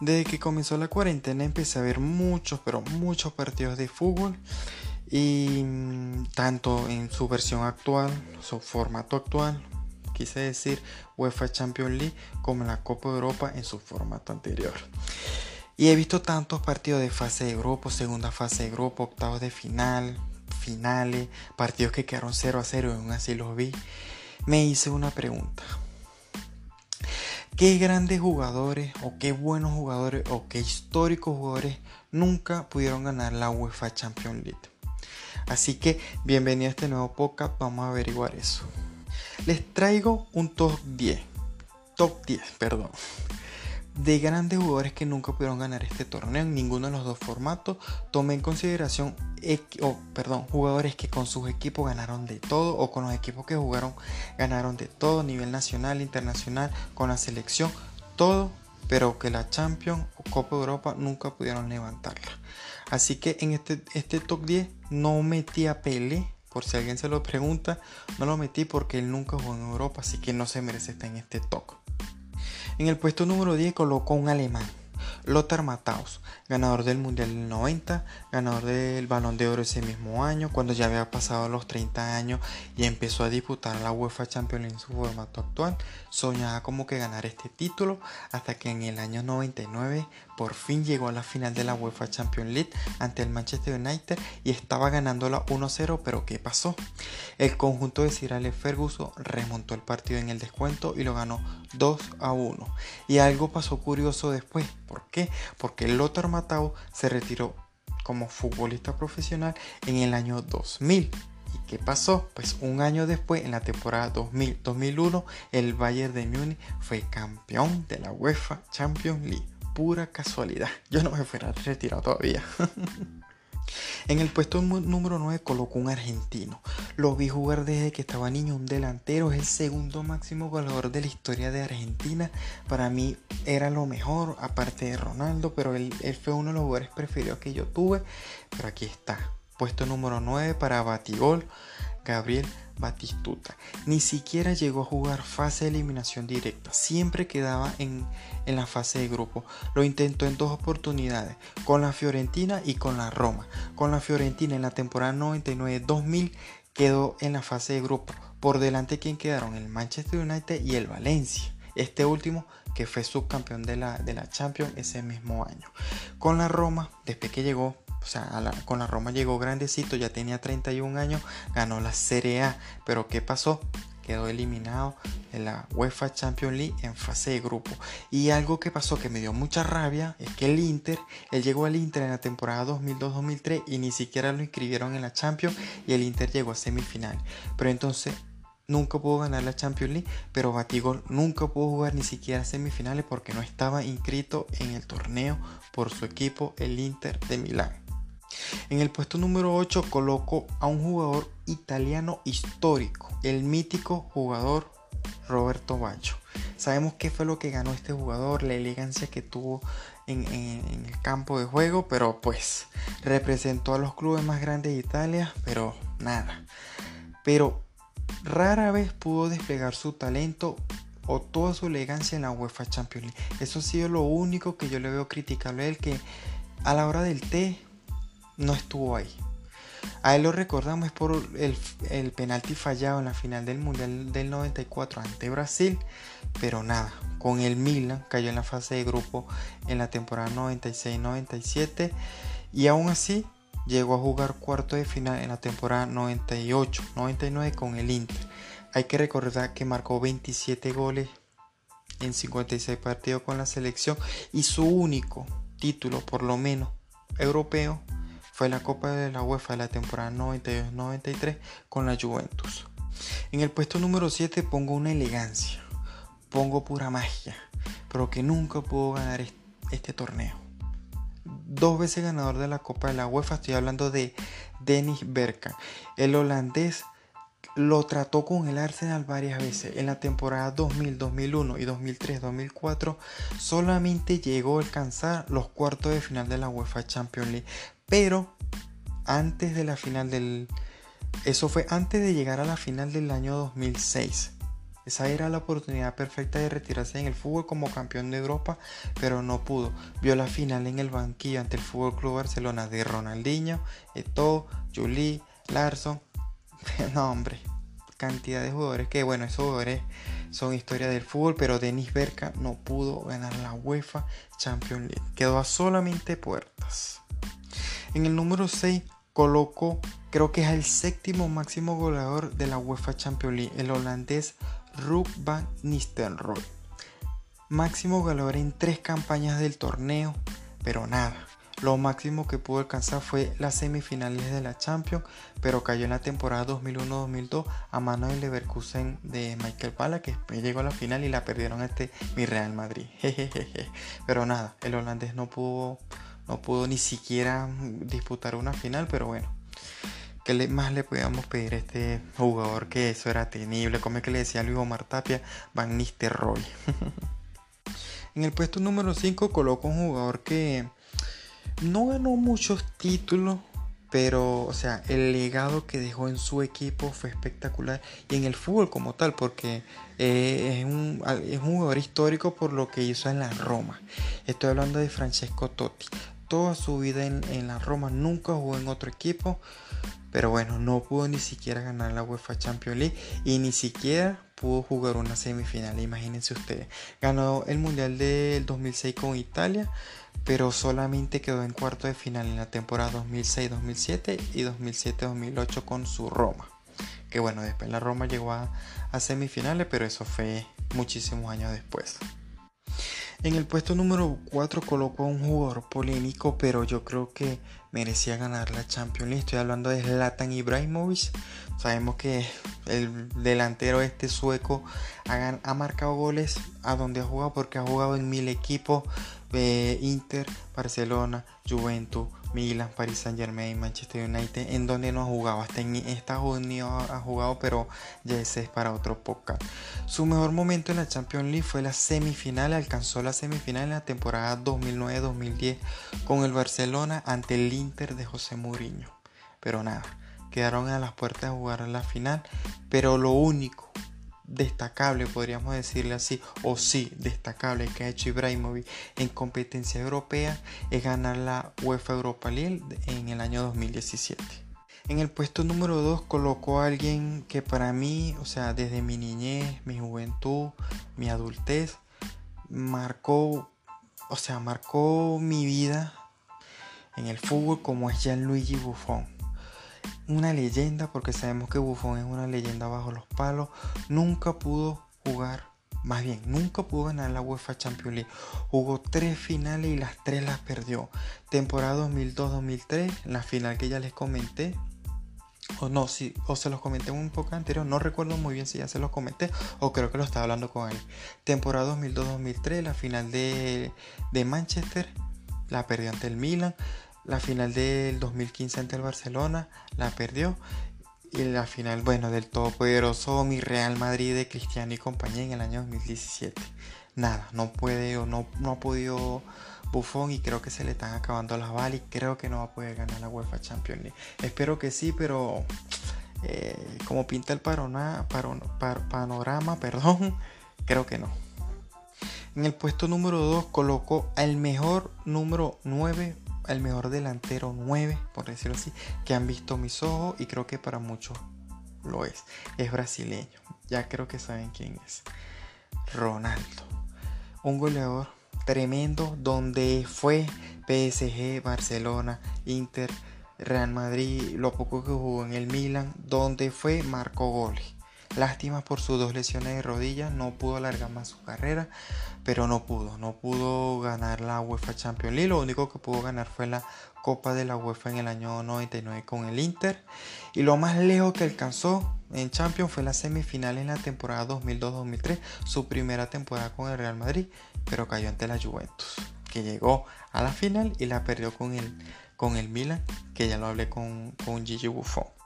Desde que comenzó la cuarentena empecé a ver muchos, pero muchos partidos de fútbol y mm, tanto en su versión actual, su formato actual, quise decir UEFA Champions League, como la Copa de Europa en su formato anterior. Y he visto tantos partidos de fase de grupo, segunda fase de grupo, octavos de final, finales, partidos que quedaron 0 a 0 y aún así los vi. Me hice una pregunta. ¿Qué grandes jugadores o qué buenos jugadores o qué históricos jugadores nunca pudieron ganar la UEFA Champions League? Así que bienvenido a este nuevo podcast, vamos a averiguar eso. Les traigo un top 10, top 10, perdón, de grandes jugadores que nunca pudieron ganar este torneo en ninguno de los dos formatos. Tomé en consideración, perdón, jugadores que con sus equipos ganaron de todo o con los equipos que jugaron ganaron de todo, nivel nacional, internacional, con la selección, todo, pero que la Champions o Copa Europa nunca pudieron levantarla. Así que en este, este top 10 no metí a Pele, por si alguien se lo pregunta, no lo metí porque él nunca jugó en Europa, así que no se merece estar en este top. En el puesto número 10 colocó un alemán, Lothar Matthaus, ganador del Mundial del 90, ganador del Balón de Oro ese mismo año, cuando ya había pasado los 30 años y empezó a disputar la UEFA Champions League en su formato actual, soñaba como que ganar este título hasta que en el año 99 por fin llegó a la final de la UEFA Champions League ante el Manchester United y estaba ganándola 1-0, pero ¿qué pasó? El conjunto de Sir Alex Ferguson remontó el partido en el descuento y lo ganó 2-1. Y algo pasó curioso después, ¿por qué? Porque Lothar Matthau se retiró como futbolista profesional en el año 2000. ¿Y qué pasó? Pues un año después, en la temporada 2000-2001, el Bayern de Múnich fue campeón de la UEFA Champions League pura casualidad. Yo no me fuera retirado todavía. En el puesto número 9 colocó un argentino. Lo vi jugar desde que estaba niño, un delantero, es el segundo máximo goleador de la historia de Argentina. Para mí era lo mejor, aparte de Ronaldo, pero él, él fue uno de los jugadores preferidos que yo tuve. Pero aquí está, puesto número 9 para Batigol, Gabriel Batistuta. Ni siquiera llegó a jugar fase de eliminación directa, siempre quedaba en, en, la fase de grupo. Lo intentó en dos oportunidades, con la Fiorentina y con la Roma. Con la Fiorentina en la temporada 99-2000 quedó en la fase de grupo. Por delante quien quedaron el Manchester United y el Valencia. Este último que fue subcampeón de la, de la Champions ese mismo año. Con la Roma, después que llegó o sea, con la Roma llegó grandecito, ya tenía 31 años, ganó la Serie A, pero ¿qué pasó? Quedó eliminado en la UEFA Champions League en fase de grupo. Y algo que pasó que me dio mucha rabia es que el Inter, él llegó al Inter en la temporada 2002-2003 y ni siquiera lo inscribieron en la Champions y el Inter llegó a semifinal. Pero entonces nunca pudo ganar la Champions League, pero Batigol nunca pudo jugar ni siquiera semifinales porque no estaba inscrito en el torneo por su equipo, el Inter de Milán. En el puesto número 8 coloco a un jugador italiano histórico, el mítico jugador Roberto Baggio. Sabemos qué fue lo que ganó este jugador, la elegancia que tuvo en, el campo de juego, pero pues representó a los clubes más grandes de Italia, pero nada. Pero rara vez pudo desplegar su talento o toda su elegancia en la UEFA Champions League. Eso ha sido lo único que yo le veo criticable a él, que a la hora del té no estuvo ahí. A él lo recordamos por el, el, penalti fallado en la final del Mundial del 94 ante Brasil, pero nada, con el Milan cayó en la fase de grupo en la temporada 96-97 y aún así llegó a jugar cuarto de final en la temporada 98-99 con el Inter. Hay que recordar que marcó 27 goles en 56 partidos con la selección y su único título, por lo menos europeo, fue la Copa de la UEFA de la temporada 92-93 con la Juventus. En el puesto número 7 pongo una elegancia, pongo pura magia, pero que nunca pudo ganar este torneo. Dos veces ganador de la Copa de la UEFA, estoy hablando de Dennis Bergkamp. El holandés lo trató con el Arsenal varias veces. En la temporada 2000, 2001 y 2003, 2004 solamente llegó a alcanzar los cuartos de final de la UEFA Champions League. Pero antes de la final del... Eso fue antes de llegar a la final del año 2006. Esa era la oportunidad perfecta de retirarse en el fútbol como campeón de Europa, pero no pudo. Vio la final en el banquillo ante el Fútbol Club Barcelona de Ronaldinho, Eto'o, Juli, Larson. no, hombre, cantidad de jugadores que, bueno, esos jugadores son historia del fútbol, pero Denis Berka no pudo ganar la UEFA Champions League. Quedó a solamente puertas. En el número 6 colocó, creo que es el séptimo máximo goleador de la UEFA Champions League, el holandés Ruud van Nistelrooy. Máximo goleador en tres campañas del torneo, pero nada. Lo máximo que pudo alcanzar fue las semifinales de la Champions, pero cayó en la temporada 2001-2002 a mano del Leverkusen de Michael Pala, que llegó a la final y la perdieron este mi Real Madrid. Pero nada, el holandés no pudo no pudo ni siquiera disputar una final, pero bueno. ¿Qué más le podíamos pedir a este jugador que eso era tenible? Como es que le decía Luis Omar Tapia, Van Nistelrooy. en el puesto número 5 coloco un jugador que no ganó muchos títulos, pero, o sea, el legado que dejó en su equipo fue espectacular y en el fútbol como tal, porque eh, es, un, es, un, jugador histórico por lo que hizo en la Roma. Estoy hablando de Francesco Totti toda su vida en, la Roma, nunca jugó en otro equipo, pero bueno, no pudo ni siquiera ganar la UEFA Champions League y ni siquiera pudo jugar una semifinal, imagínense ustedes. Ganó el Mundial del 2006 con Italia, pero solamente quedó en cuarto de final en la temporada 2006-2007 y 2007-2008 con su Roma. Que bueno, después la Roma llegó a semifinales, pero eso fue muchísimos años después. En el puesto número 4 colocó a un jugador polémico, pero yo creo que merecía ganar la Champions League. Estoy hablando de Zlatan Ibrahimovic. Sabemos que el delantero este sueco ha, ha marcado goles a donde ha jugado porque ha jugado en mil equipos. Inter, Barcelona, Juventus, Milan, Paris Saint Germain, Manchester United, en donde no ha jugado. Hasta en Estados Unidos ha jugado, pero ya ese es para otro podcast. Su mejor momento en la Champions League fue la semifinal. Alcanzó la semifinal en la temporada 2009-2010 con el Barcelona ante el Inter de José Mourinho. Pero nada, quedaron a las puertas de jugar la final. Pero lo único destacable, podríamos decirle así, o sí, destacable que ha hecho Ibrahimovic en competencia europea es ganar la UEFA Europa League en el año 2017. En el puesto número 2 colocó a alguien que para mí, o sea, desde mi niñez, mi juventud, mi adultez, marcó, o sea, marcó mi vida en el fútbol como es Gianluigi Buffon una leyenda, porque sabemos que Buffon es una leyenda bajo los palos, nunca pudo jugar, más bien, nunca pudo ganar la UEFA Champions League. Jugó tres finales y las tres las perdió. Temporada 2002-2003, la final que ya les comenté, o no, si, o se los comenté un poco anterior, no recuerdo muy bien si ya se los comenté o creo que lo estaba hablando con él. Temporada 2002-2003, la final de, de Manchester, la perdió ante el Milan. La final del 2015 ante el Barcelona la perdió. Y la final, bueno, del todopoderoso mi Real Madrid de Cristiano y compañía en el año 2017. Nada, no puede o no, no ha podido Buffon y creo que se le están acabando las balas y creo que no va a poder ganar la UEFA Champions League. Espero que sí, pero eh, como pinta el panorama, perdón, creo que no. En el puesto número 2 colocó al mejor número 9 el mejor delantero 9, por decirlo así, que han visto mis ojos y creo que para muchos lo es. Es brasileño. Ya creo que saben quién es. Ronaldo. Un goleador tremendo donde fue PSG, Barcelona, Inter, Real Madrid, lo poco que jugó en el Milan, donde fue marcó goles. Lástima por sus dos lesiones de rodillas, no pudo alargar más su carrera, pero no pudo, no pudo ganar la UEFA Champions League, lo único que pudo ganar fue la Copa de la UEFA en el año 99 con el Inter y lo más lejos que alcanzó en Champions fue la semifinal en la temporada 2002-2003, su primera temporada con el Real Madrid, pero cayó ante la Juventus, que llegó a la final y la perdió con el, con el Milan, que ya lo hablé con, con Gigi Buffon.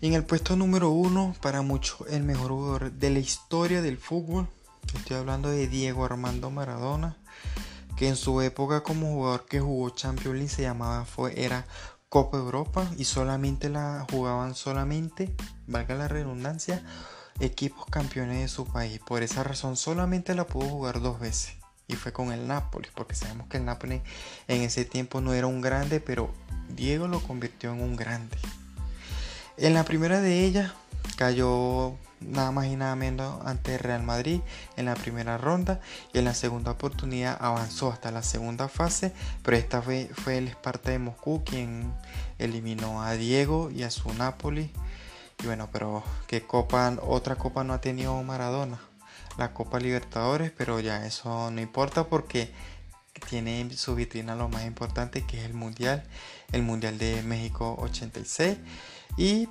En el puesto número uno, para muchos, el mejor jugador de la historia del fútbol. Estoy hablando de Diego Armando Maradona, que en su época como jugador que jugó Champions League se llamaba, fue, era Copa Europa y solamente la jugaban solamente, valga la redundancia, equipos campeones de su país. Por esa razón solamente la pudo jugar dos veces. Y fue con el Napoli, porque sabemos que el Napoli en ese tiempo no era un grande, pero Diego lo convirtió en un grande. En la primera de ellas cayó nada más y nada menos ante Real Madrid en la primera ronda y en la segunda oportunidad avanzó hasta la segunda fase, pero esta vez fue el Esparta de Moscú quien eliminó a Diego y a su Napoli. Y bueno, pero qué copa, otra copa no ha tenido Maradona, la Copa Libertadores, pero ya eso no importa porque tiene su vitrina lo más importante que es el Mundial, el Mundial de México 86 y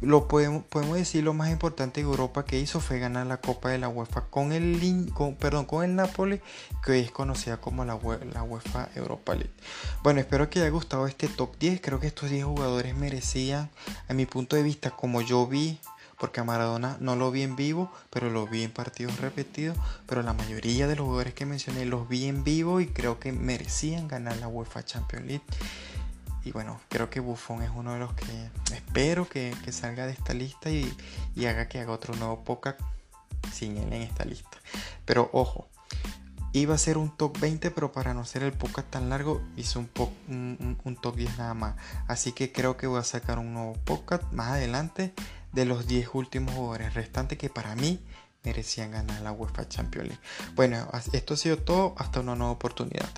lo podemos, podemos decir lo más importante de Europa que hizo fue ganar la Copa de la UEFA con el, con, perdón, con el Napoli, que hoy es conocida como la, la UEFA Europa League. Bueno, espero que haya gustado este top 10. Creo que estos 10 jugadores merecían, a mi punto de vista, como yo vi, porque a Maradona no lo vi en vivo, pero lo vi en partidos repetidos. Pero la mayoría de los jugadores que mencioné los vi en vivo y creo que merecían ganar la UEFA Champions League. Y bueno, creo que Buffon es uno de los que espero que, salga de esta lista y, haga que haga otro nuevo podcast sin él en esta lista. Pero ojo, iba a ser un top 20, pero para no ser el podcast tan largo, hice un, un, top 10 nada más. Así que creo que voy a sacar un nuevo podcast más adelante de los 10 últimos jugadores restantes que para mí merecían ganar la UEFA Champions League. Bueno, esto ha sido todo. Hasta una nueva oportunidad.